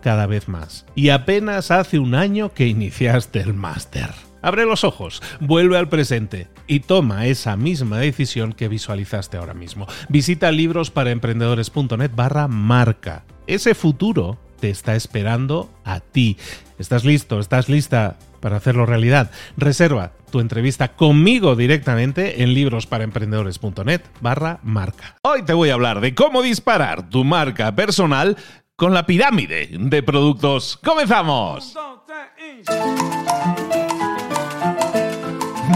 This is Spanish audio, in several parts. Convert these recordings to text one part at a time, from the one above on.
cada vez más. Y apenas hace un año que iniciaste el máster. Abre los ojos, vuelve al presente y toma esa misma decisión que visualizaste ahora mismo. Visita librosparaemprendedores.net barra marca. Ese futuro te está esperando a ti. ¿Estás listo? ¿Estás lista para hacerlo realidad? Reserva tu entrevista conmigo directamente en librosparaemprendedores.net barra marca. Hoy te voy a hablar de cómo disparar tu marca personal con la pirámide de productos. ¡Comenzamos!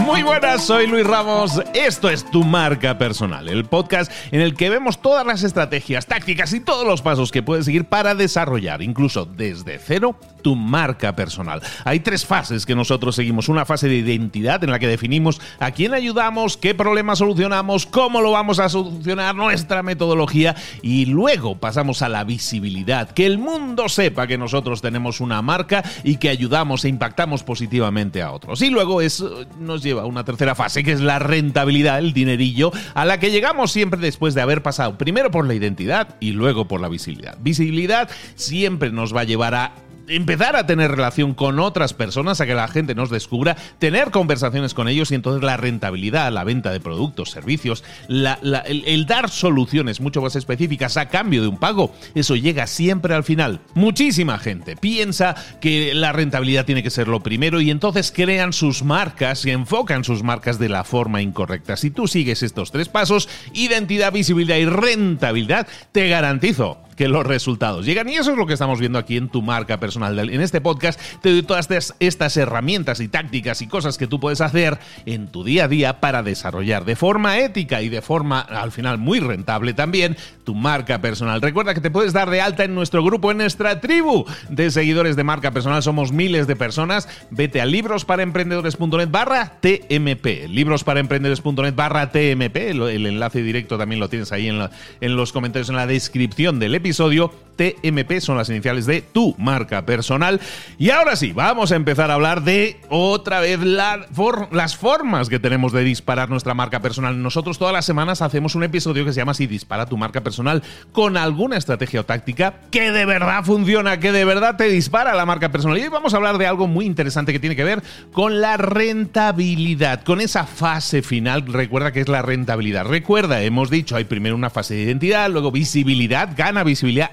Muy buenas, soy Luis Ramos. Esto es Tu Marca Personal, el podcast en el que vemos todas las estrategias, tácticas y todos los pasos que puedes seguir para desarrollar, incluso desde cero, tu marca personal. Hay tres fases que nosotros seguimos. Una fase de identidad en la que definimos a quién ayudamos, qué problema solucionamos, cómo lo vamos a solucionar, nuestra metodología. Y luego pasamos a la visibilidad, que el mundo sepa que nosotros tenemos una marca y que ayudamos e impactamos positivamente a otros. Y luego es, nos lleva a una tercera fase, que es la rentabilidad, el dinerillo, a la que llegamos siempre después de haber pasado primero por la identidad y luego por la visibilidad. Visibilidad siempre nos va a llevar a empezar a tener relación con otras personas, a que la gente nos descubra, tener conversaciones con ellos y entonces la rentabilidad, la venta de productos, servicios, el, dar soluciones mucho más específicas a cambio de un pago, eso llega siempre al final. Muchísima gente piensa que la rentabilidad tiene que ser lo primero y entonces crean sus marcas y enfocan sus marcas de la forma incorrecta. Si tú sigues estos tres pasos, identidad, visibilidad y rentabilidad, te garantizo que los resultados llegan. Y eso es lo que estamos viendo aquí en tu marca personal. En este podcast te doy todas estas herramientas y tácticas y cosas que tú puedes hacer en tu día a día para desarrollar de forma ética y de forma al final muy rentable también tu marca personal. Recuerda que te puedes dar de alta en nuestro grupo, en nuestra tribu de seguidores de marca personal. Somos miles de personas. Vete a librosparaemprendedores.net barra TMP. Librosparaemprendedores.net barra TMP. El, enlace directo también lo tienes ahí en, en los comentarios en la descripción del episodio episodio TMP son las iniciales de tu marca personal. Y ahora sí, vamos a empezar a hablar de otra vez las formas que tenemos de disparar nuestra marca personal. Nosotros todas las semanas hacemos un episodio que se llama Si dispara tu marca personal con alguna estrategia o táctica que de verdad funciona, que de verdad te dispara la marca personal. Y hoy vamos a hablar de algo muy interesante que tiene que ver con la rentabilidad, con esa fase final. Recuerda que es la rentabilidad. Recuerda, hemos dicho, hay primero una fase de identidad, luego visibilidad, gana visibilidad,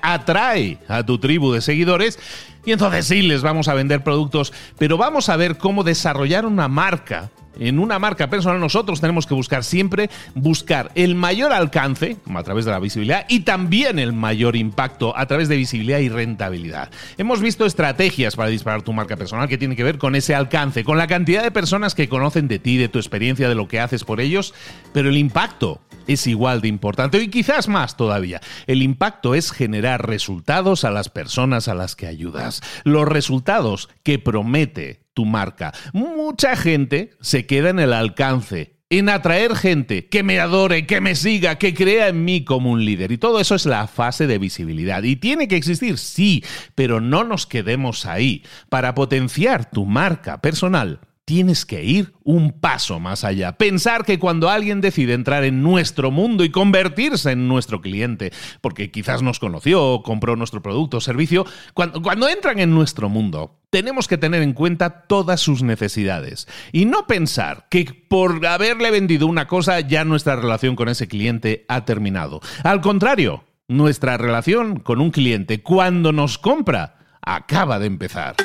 a tu tribu de seguidores y entonces sí les vamos a vender productos, pero vamos a ver cómo desarrollar una marca en una marca personal nosotros tenemos que buscar siempre buscar el mayor alcance a través de la visibilidad y también el mayor impacto a través de visibilidad y rentabilidad. Hemos visto estrategias para disparar tu marca personal que tienen que ver con ese alcance, con la cantidad de personas que conocen de ti, de tu experiencia, de lo que haces por ellos, pero el impacto es igual de importante y quizás más todavía. El impacto es generar resultados a las personas a las que ayudas. Los resultados que promete tu marca. Mucha gente se queda en el alcance en atraer gente que me adore, que me siga, que crea en mí como un líder. Y todo eso es la fase de visibilidad. Y tiene que existir, sí, pero no nos quedemos ahí. Para potenciar tu marca personal, tienes que ir un paso más allá. Pensar que cuando alguien decide entrar en nuestro mundo y convertirse en nuestro cliente, porque quizás nos conoció o compró nuestro producto o servicio, cuando, cuando entran en nuestro mundo, tenemos que tener en cuenta todas sus necesidades y no pensar que por haberle vendido una cosa ya nuestra relación con ese cliente ha terminado. Al contrario, nuestra relación con un cliente cuando nos compra acaba de empezar.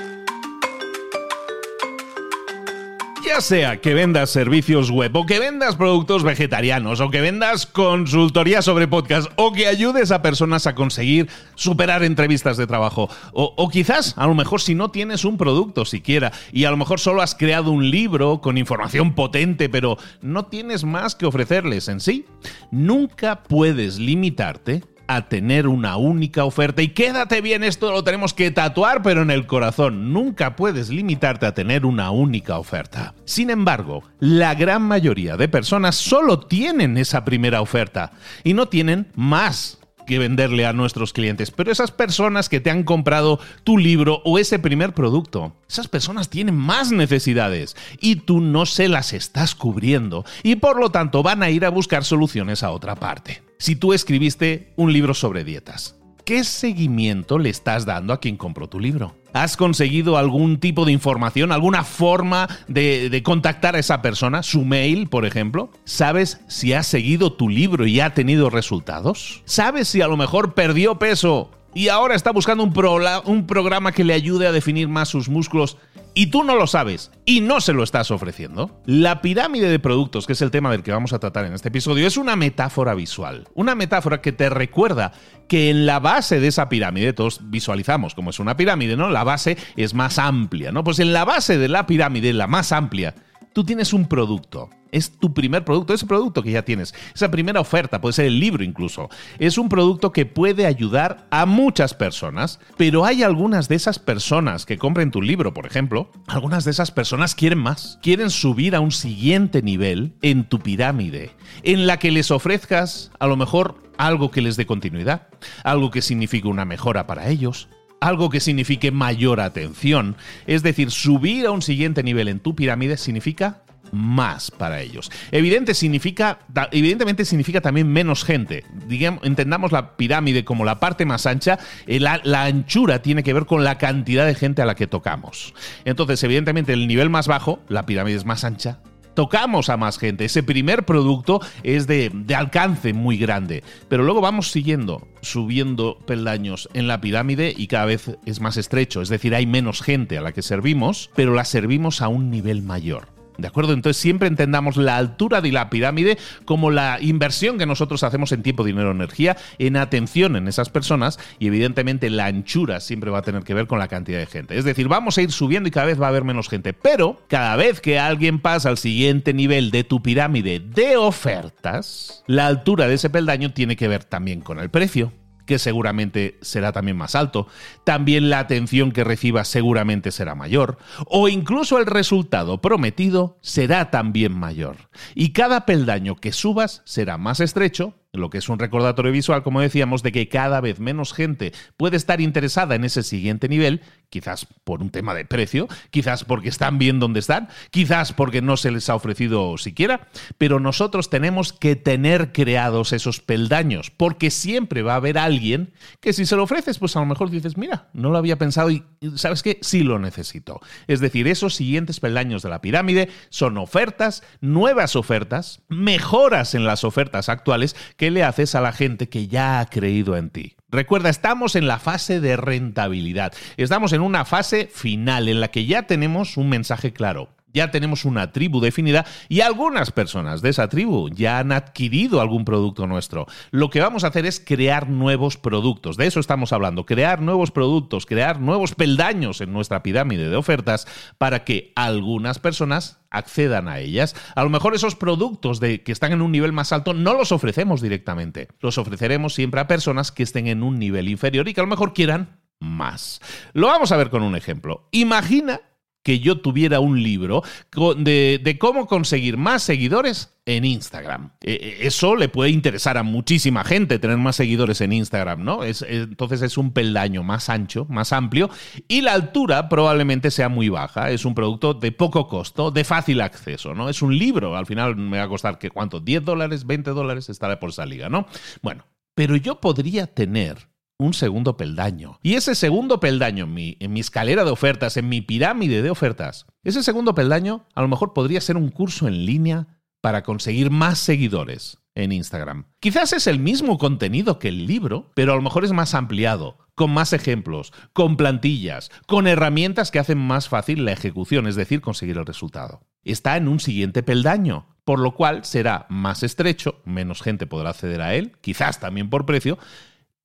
Ya sea que vendas servicios web o que vendas productos vegetarianos o que vendas consultoría sobre podcast o que ayudes a personas a conseguir superar entrevistas de trabajo o, o, quizás a lo mejor si no tienes un producto siquiera y a lo mejor solo has creado un libro con información potente pero no tienes más que ofrecerles en sí, nunca puedes limitarte a tener una única oferta. Y quédate bien, esto lo tenemos que tatuar, pero en el corazón. Nunca puedes limitarte a tener una única oferta. Sin embargo, la gran mayoría de personas solo tienen esa primera oferta y no tienen más que venderle a nuestros clientes. Pero esas personas que te han comprado tu libro o ese primer producto, esas personas tienen más necesidades y tú no se las estás cubriendo y por lo tanto van a ir a buscar soluciones a otra parte. Si tú escribiste un libro sobre dietas, ¿qué seguimiento le estás dando a quien compró tu libro? ¿Has conseguido algún tipo de información, alguna forma de, contactar a esa persona? ¿Su mail, por ejemplo? ¿Sabes si ha seguido tu libro y ha tenido resultados? ¿Sabes si a lo mejor perdió peso y ahora está buscando un programa que le ayude a definir más sus músculos y tú no lo sabes y no se lo estás ofreciendo? La pirámide de productos, que es el tema del que vamos a tratar en este episodio, es una metáfora visual. Una metáfora que te recuerda que en la base de esa pirámide, todos visualizamos como es una pirámide, ¿no? La base es más amplia, ¿no? Pues en la base de la pirámide, la más amplia, tú tienes un producto. Es tu primer producto, ese producto que ya tienes, esa primera oferta, puede ser el libro incluso. Es un producto que puede ayudar a muchas personas, pero hay algunas de esas personas que compren tu libro, por ejemplo, algunas de esas personas quieren más, quieren subir a un siguiente nivel en tu pirámide, en la que les ofrezcas a lo mejor algo que les dé continuidad, algo que signifique una mejora para ellos, algo que signifique mayor atención. Es decir, subir a un siguiente nivel en tu pirámide significa más para ellos. Evidente significa, evidentemente significa también menos gente. Digamos, entendamos la pirámide como la parte más ancha, eh, la, la, anchura tiene que ver con la cantidad de gente a la que tocamos. Entonces, evidentemente, el nivel más bajo, la pirámide es más ancha, tocamos a más gente. Ese primer producto es de, alcance muy grande. Pero luego vamos siguiendo, subiendo peldaños en la pirámide y cada vez es más estrecho. Es decir, hay menos gente a la que servimos, pero la servimos a un nivel mayor. ¿De acuerdo? Entonces siempre entendamos la altura de la pirámide como la inversión que nosotros hacemos en tiempo, dinero, energía, en atención en esas personas y evidentemente la anchura siempre va a tener que ver con la cantidad de gente. Es decir, vamos a ir subiendo y cada vez va a haber menos gente, pero cada vez que alguien pasa al siguiente nivel de tu pirámide de ofertas, la altura de ese peldaño tiene que ver también con el precio que seguramente será también más alto, también la atención que reciba seguramente será mayor, o incluso el resultado prometido será también mayor. Y cada peldaño que subas será más estrecho, lo que es un recordatorio visual, como decíamos, de que cada vez menos gente puede estar interesada en ese siguiente nivel, quizás por un tema de precio, quizás porque están bien donde están, quizás porque no se les ha ofrecido siquiera, pero nosotros tenemos que tener creados esos peldaños, porque siempre va a haber alguien que si se lo ofreces, pues a lo mejor dices, mira, no lo había pensado y sabes que sí lo necesito. Es decir, esos siguientes peldaños de la pirámide son ofertas, nuevas ofertas, mejoras en las ofertas actuales, ¿Qué le haces a la gente que ya ha creído en ti? Recuerda, estamos en la fase de rentabilidad. Estamos en una fase final en la que ya tenemos un mensaje claro. Ya tenemos una tribu definida y algunas personas de esa tribu ya han adquirido algún producto nuestro. Lo que vamos a hacer es crear nuevos productos. De eso estamos hablando. Crear nuevos productos, crear nuevos peldaños en nuestra pirámide de ofertas para que algunas personas accedan a ellas. A lo mejor esos productos de, que están en un nivel más alto no los ofrecemos directamente. Los ofreceremos siempre a personas que estén en un nivel inferior y que a lo mejor quieran más. Lo vamos a ver con un ejemplo. Imagina que yo tuviera un libro de, cómo conseguir más seguidores en Instagram. E, e, eso le puede interesar a muchísima gente, tener más seguidores en Instagram, ¿no? Es, entonces es un peldaño más ancho, más amplio, y la altura probablemente sea muy baja. Es un producto de poco costo, de fácil acceso, ¿no? Es un libro, al final me va a costar, que ¿cuánto? ¿10 dólares? ¿20 dólares? Estará por esa liga, ¿no? Bueno, pero yo podría tener un segundo peldaño. Y ese segundo peldaño en mi, en mi, escalera de ofertas, en mi pirámide de ofertas, ese segundo peldaño a lo mejor podría ser un curso en línea para conseguir más seguidores en Instagram. Quizás es el mismo contenido que el libro, pero a lo mejor es más ampliado, con más ejemplos, con plantillas, con herramientas que hacen más fácil la ejecución, es decir, conseguir el resultado. Está en un siguiente peldaño, por lo cual será más estrecho, menos gente podrá acceder a él, quizás también por precio,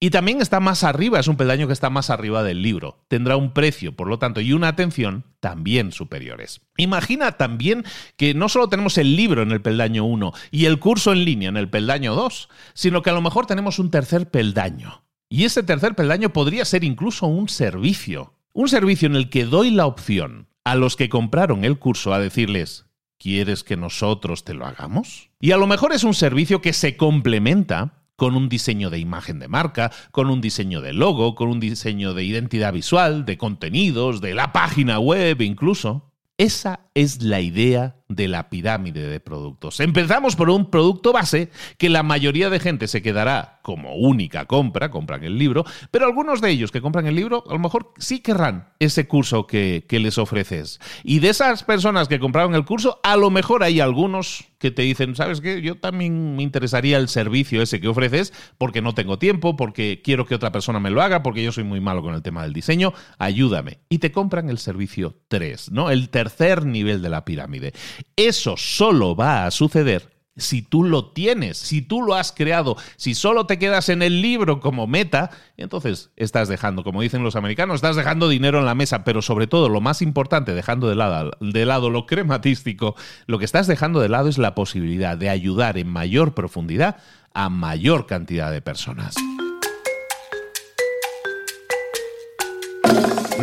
y también está más arriba, es un peldaño que está más arriba del libro. Tendrá un precio, por lo tanto, y una atención también superiores. Imagina también que no solo tenemos el libro en el peldaño 1 y el curso en línea en el peldaño 2, sino que a lo mejor tenemos un tercer peldaño. Y ese tercer peldaño podría ser incluso un servicio. Un servicio en el que doy la opción a los que compraron el curso a decirles, ¿quieres que nosotros te lo hagamos? Y a lo mejor es un servicio que se complementa con un diseño de imagen de marca, con un diseño de logo, con un diseño de identidad visual, de contenidos, de la página web incluso. Esa es la idea de la pirámide de productos. Empezamos por un producto base que la mayoría de gente se quedará como única compra, compran el libro, pero algunos de ellos que compran el libro a lo mejor sí querrán ese curso que, que les ofreces. Y de esas personas que compraron el curso, a lo mejor hay algunos que te dicen, ¿sabes qué? Yo también me interesaría el servicio ese que ofreces porque no tengo tiempo, porque quiero que otra persona me lo haga, porque yo soy muy malo con el tema del diseño, ayúdame. Y te compran el servicio 3, ¿no? El tercer nivel de la pirámide. Eso solo va a suceder si tú lo tienes, si tú lo has creado, si solo te quedas en el libro como meta, entonces estás dejando, como dicen los americanos, estás dejando dinero en la mesa, pero sobre todo lo más importante, dejando de lado, de lado lo crematístico, lo que estás dejando de lado es la posibilidad de ayudar en mayor profundidad a mayor cantidad de personas.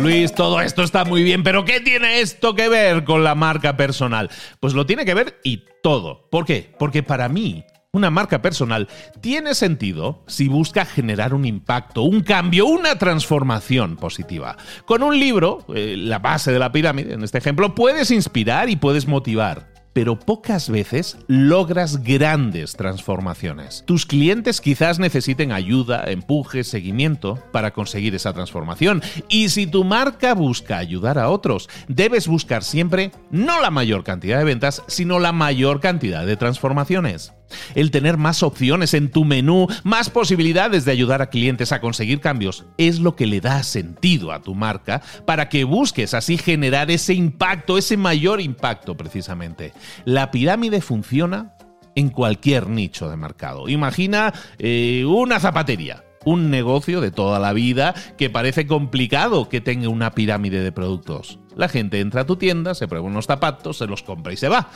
Luis, todo esto está muy bien, pero ¿qué tiene esto que ver con la marca personal? Pues lo tiene que ver y todo. ¿Por qué? Porque para mí, una marca personal tiene sentido si busca generar un impacto, un cambio, una transformación positiva. Con un libro, eh, la base de la pirámide, en este ejemplo, puedes inspirar y puedes motivar pero pocas veces logras grandes transformaciones. Tus clientes quizás necesiten ayuda, empuje, seguimiento para conseguir esa transformación. Y si tu marca busca ayudar a otros, debes buscar siempre no la mayor cantidad de ventas, sino la mayor cantidad de transformaciones. El tener más opciones en tu menú, más posibilidades de ayudar a clientes a conseguir cambios, es lo que le da sentido a tu marca para que busques así generar ese impacto, ese mayor impacto precisamente. La pirámide funciona en cualquier nicho de mercado. Imagina eh, una zapatería un negocio de toda la vida que parece complicado que tenga una pirámide de productos. La gente entra a tu tienda, se prueba unos zapatos, se los compra y se va.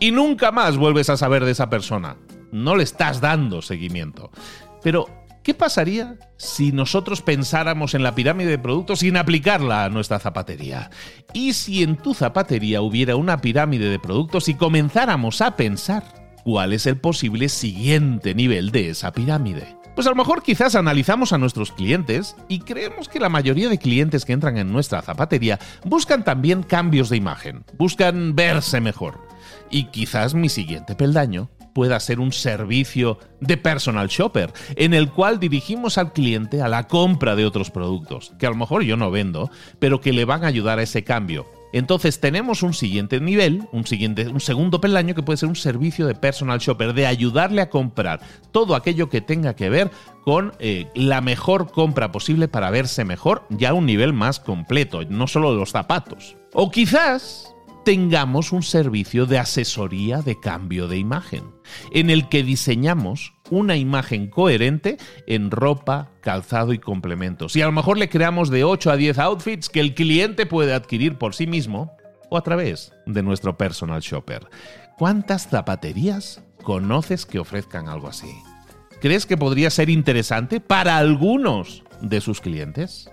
Y nunca más vuelves a saber de esa persona. No le estás dando seguimiento. Pero, ¿qué pasaría si nosotros pensáramos en la pirámide de productos sin aplicarla a nuestra zapatería? ¿Y si en tu zapatería hubiera una pirámide de productos y comenzáramos a pensar cuál es el posible siguiente nivel de esa pirámide? Pues a lo mejor quizás analizamos a nuestros clientes y creemos que la mayoría de clientes que entran en nuestra zapatería buscan también cambios de imagen, buscan verse mejor. Y quizás mi siguiente peldaño pueda ser un servicio de personal shopper, en el cual dirigimos al cliente a la compra de otros productos, que a lo mejor yo no vendo, pero que le van a ayudar a ese cambio entonces tenemos un siguiente nivel, un, siguiente, un segundo peldaño que puede ser un servicio de personal shopper, de ayudarle a comprar todo aquello que tenga que ver con eh, la mejor compra posible para verse mejor, ya a un nivel más completo, no solo los zapatos. O quizás tengamos un servicio de asesoría de cambio de imagen, en el que diseñamos una imagen coherente en ropa, calzado y complementos. Y a lo mejor le creamos de 8 a 10 outfits que el cliente puede adquirir por sí mismo o a través de nuestro personal shopper. ¿Cuántas zapaterías conoces que ofrezcan algo así? ¿Crees que podría ser interesante para algunos de sus clientes?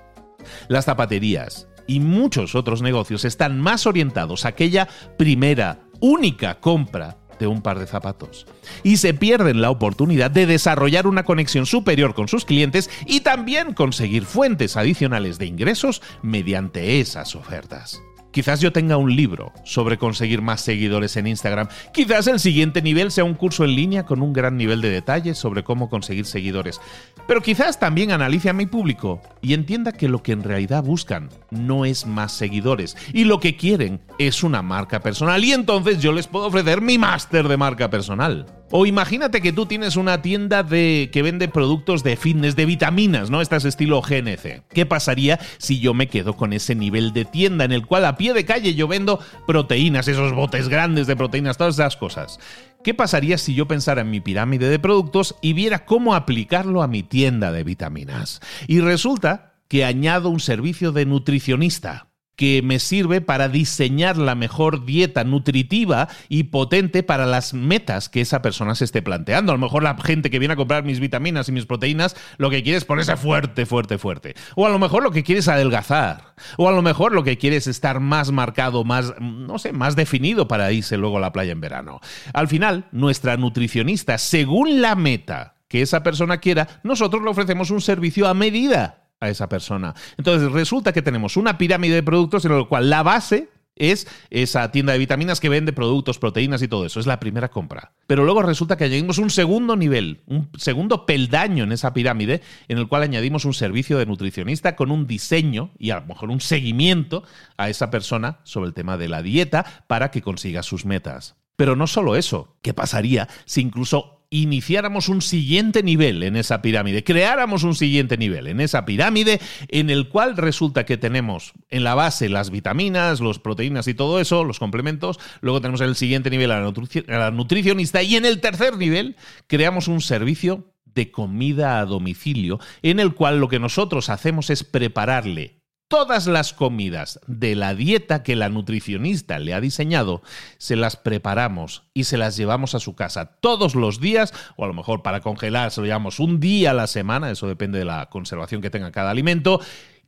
Las zapaterías y muchos otros negocios están más orientados a aquella primera, única compra de un par de zapatos. Y se pierden la oportunidad de desarrollar una conexión superior con sus clientes y también conseguir fuentes adicionales de ingresos mediante esas ofertas. Quizás yo tenga un libro sobre conseguir más seguidores en Instagram. Quizás el siguiente nivel sea un curso en línea con un gran nivel de detalle sobre cómo conseguir seguidores. Pero quizás también analice a mi público y entienda que lo que en realidad buscan no es más seguidores y lo que quieren es una marca personal y entonces yo les puedo ofrecer mi máster de marca personal. O imagínate que tú tienes una tienda de que vende productos de fitness, de vitaminas, ¿no? Estás estilo GNC. ¿Qué pasaría si yo me quedo con ese nivel de tienda en el cual a pie de calle yo vendo proteínas, esos botes grandes de proteínas, todas esas cosas? ¿Qué pasaría si yo pensara en mi pirámide de productos y viera cómo aplicarlo a mi tienda de vitaminas? Y resulta que añado un servicio de nutricionista que me sirve para diseñar la mejor dieta nutritiva y potente para las metas que esa persona se esté planteando. A lo mejor la gente que viene a comprar mis vitaminas y mis proteínas lo que quiere es ponerse fuerte, fuerte, fuerte. O a lo mejor lo que quiere es adelgazar. O a lo mejor lo que quiere es estar más marcado, más, no sé, más definido para irse luego a la playa en verano. Al final, nuestra nutricionista, según la meta que esa persona quiera, nosotros le ofrecemos un servicio a medida a esa persona. Entonces resulta que tenemos una pirámide de productos en la cual la base es esa tienda de vitaminas que vende productos, proteínas y todo eso. Es la primera compra. Pero luego resulta que añadimos un segundo nivel, un segundo peldaño en esa pirámide, en el cual añadimos un servicio de nutricionista con un diseño y a lo mejor un seguimiento a esa persona sobre el tema de la dieta para que consiga sus metas. Pero no solo eso, ¿qué pasaría si incluso iniciáramos un siguiente nivel en esa pirámide, creáramos un siguiente nivel en esa pirámide en el cual resulta que tenemos en la base las vitaminas, las proteínas y todo eso, los complementos, luego tenemos en el siguiente nivel a la, nutricionista y en el tercer nivel creamos un servicio de comida a domicilio en el cual lo que nosotros hacemos es prepararle todas las comidas de la dieta que la nutricionista le ha diseñado, se las preparamos y se las llevamos a su casa todos los días, o a lo mejor para congelar se lo llevamos un día a la semana, eso depende de la conservación que tenga cada alimento,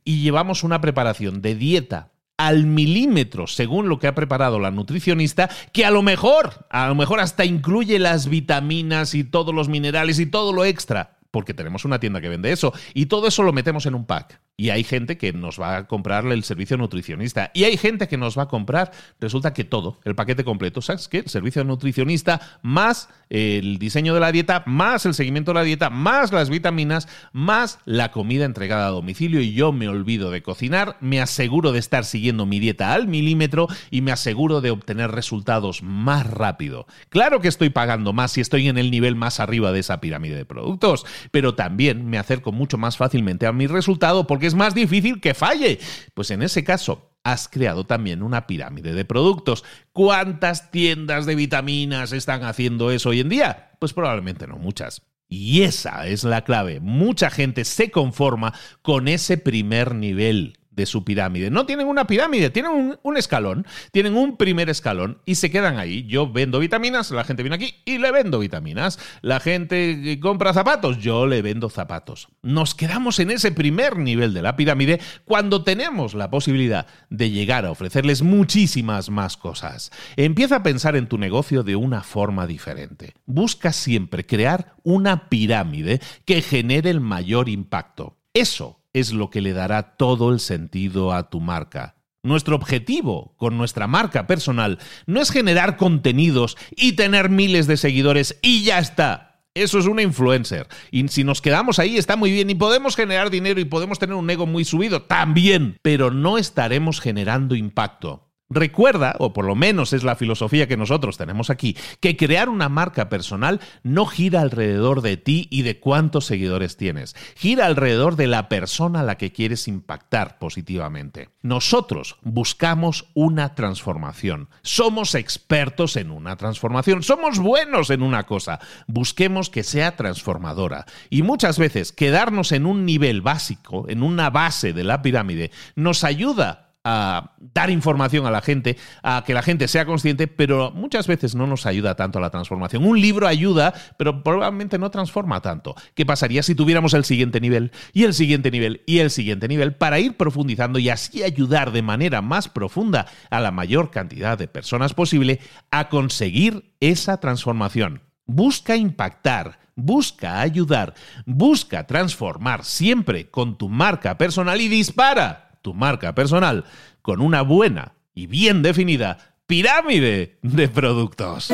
y llevamos una preparación de dieta al milímetro según lo que ha preparado la nutricionista, que a lo mejor, a lo mejor hasta incluye las vitaminas y todos los minerales y todo lo extra, porque tenemos una tienda que vende eso, y todo eso lo metemos en un pack. Y hay gente que nos va a comprarle el servicio nutricionista. Y hay gente que nos va a comprar, resulta que todo, el paquete completo. ¿Sabes qué? Servicio nutricionista más el diseño de la dieta, más el seguimiento de la dieta, más las vitaminas, más la comida entregada a domicilio. Y yo me olvido de cocinar, me aseguro de estar siguiendo mi dieta al milímetro y me aseguro de obtener resultados más rápido. Claro que estoy pagando más si estoy en el nivel más arriba de esa pirámide de productos, pero también me acerco mucho más fácilmente a mi resultado porque es más difícil que falle. Pues en ese caso, has creado también una pirámide de productos. ¿Cuántas tiendas de vitaminas están haciendo eso hoy en día? Pues probablemente no muchas. Y esa es la clave. Mucha gente se conforma con ese primer nivel de su pirámide. No tienen una pirámide, tienen un, escalón, tienen un primer escalón y se quedan ahí. Yo vendo vitaminas, la gente viene aquí y le vendo vitaminas. La gente compra zapatos, yo le vendo zapatos. Nos quedamos en ese primer nivel de la pirámide cuando tenemos la posibilidad de llegar a ofrecerles muchísimas más cosas. Empieza a pensar en tu negocio de una forma diferente. Busca siempre crear una pirámide que genere el mayor impacto. Eso es lo que le dará todo el sentido a tu marca. Nuestro objetivo con nuestra marca personal no es generar contenidos y tener miles de seguidores y ya está. Eso es una influencer. Y si nos quedamos ahí está muy bien y podemos generar dinero y podemos tener un ego muy subido también, pero no estaremos generando impacto. Recuerda, o por lo menos es la filosofía que nosotros tenemos aquí, que crear una marca personal no gira alrededor de ti y de cuántos seguidores tienes, gira alrededor de la persona a la que quieres impactar positivamente. Nosotros buscamos una transformación, somos expertos en una transformación, somos buenos en una cosa, busquemos que sea transformadora. Y muchas veces quedarnos en un nivel básico, en una base de la pirámide, nos ayuda a dar información a la gente, a que la gente sea consciente, pero muchas veces no nos ayuda tanto a la transformación. Un libro ayuda, pero probablemente no transforma tanto. ¿Qué pasaría si tuviéramos el siguiente nivel y el siguiente nivel y el siguiente nivel para ir profundizando y así ayudar de manera más profunda a la mayor cantidad de personas posible a conseguir esa transformación? Busca impactar busca ayudar, busca transformar siempre con tu marca personal y dispara tu marca personal con una buena y bien definida pirámide de productos.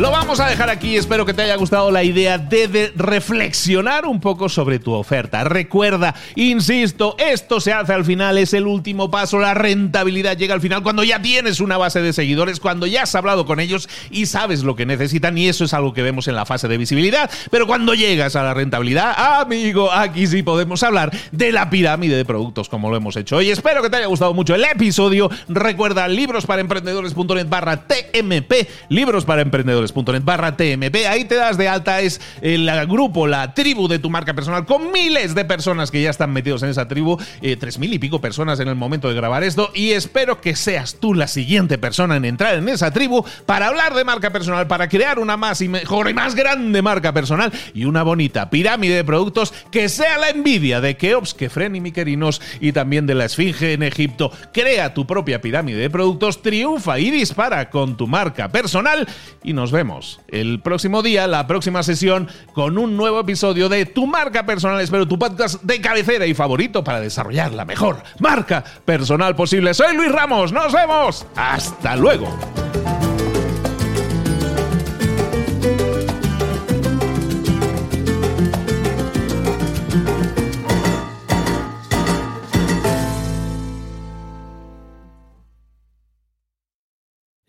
Lo vamos a dejar aquí, espero que te haya gustado la idea de, reflexionar un poco sobre tu oferta. Recuerda, insisto, esto se hace al final, es el último paso, la rentabilidad llega al final cuando ya tienes una base de seguidores, cuando ya has hablado con ellos y sabes lo que necesitan y eso es algo que vemos en la fase de visibilidad. Pero cuando llegas a la rentabilidad, amigo, aquí sí podemos hablar de la pirámide de productos como lo hemos hecho hoy. Espero que te haya gustado mucho el episodio. Recuerda librosparaemprendedores.net barra TMP, libros para emprendedores .net barra TMP. Ahí te das de alta, es el grupo, la tribu de tu marca personal, con miles de personas que ya están metidos en esa tribu, eh, tres mil y pico personas en el momento de grabar esto, y espero que seas tú la siguiente persona en entrar en esa tribu para hablar de marca personal, para crear una más y mejor y más grande marca personal y una bonita pirámide de productos que sea la envidia de Keops, Kefren y Miquerinos y también de la Esfinge en Egipto. Crea tu propia pirámide de productos, triunfa y dispara con tu marca personal y nos vemos el próximo día, la próxima sesión, con un nuevo episodio de Tu Marca Personal. Espero tu podcast de cabecera y favorito para desarrollar la mejor marca personal posible. Soy Luis Ramos, nos vemos. Hasta luego.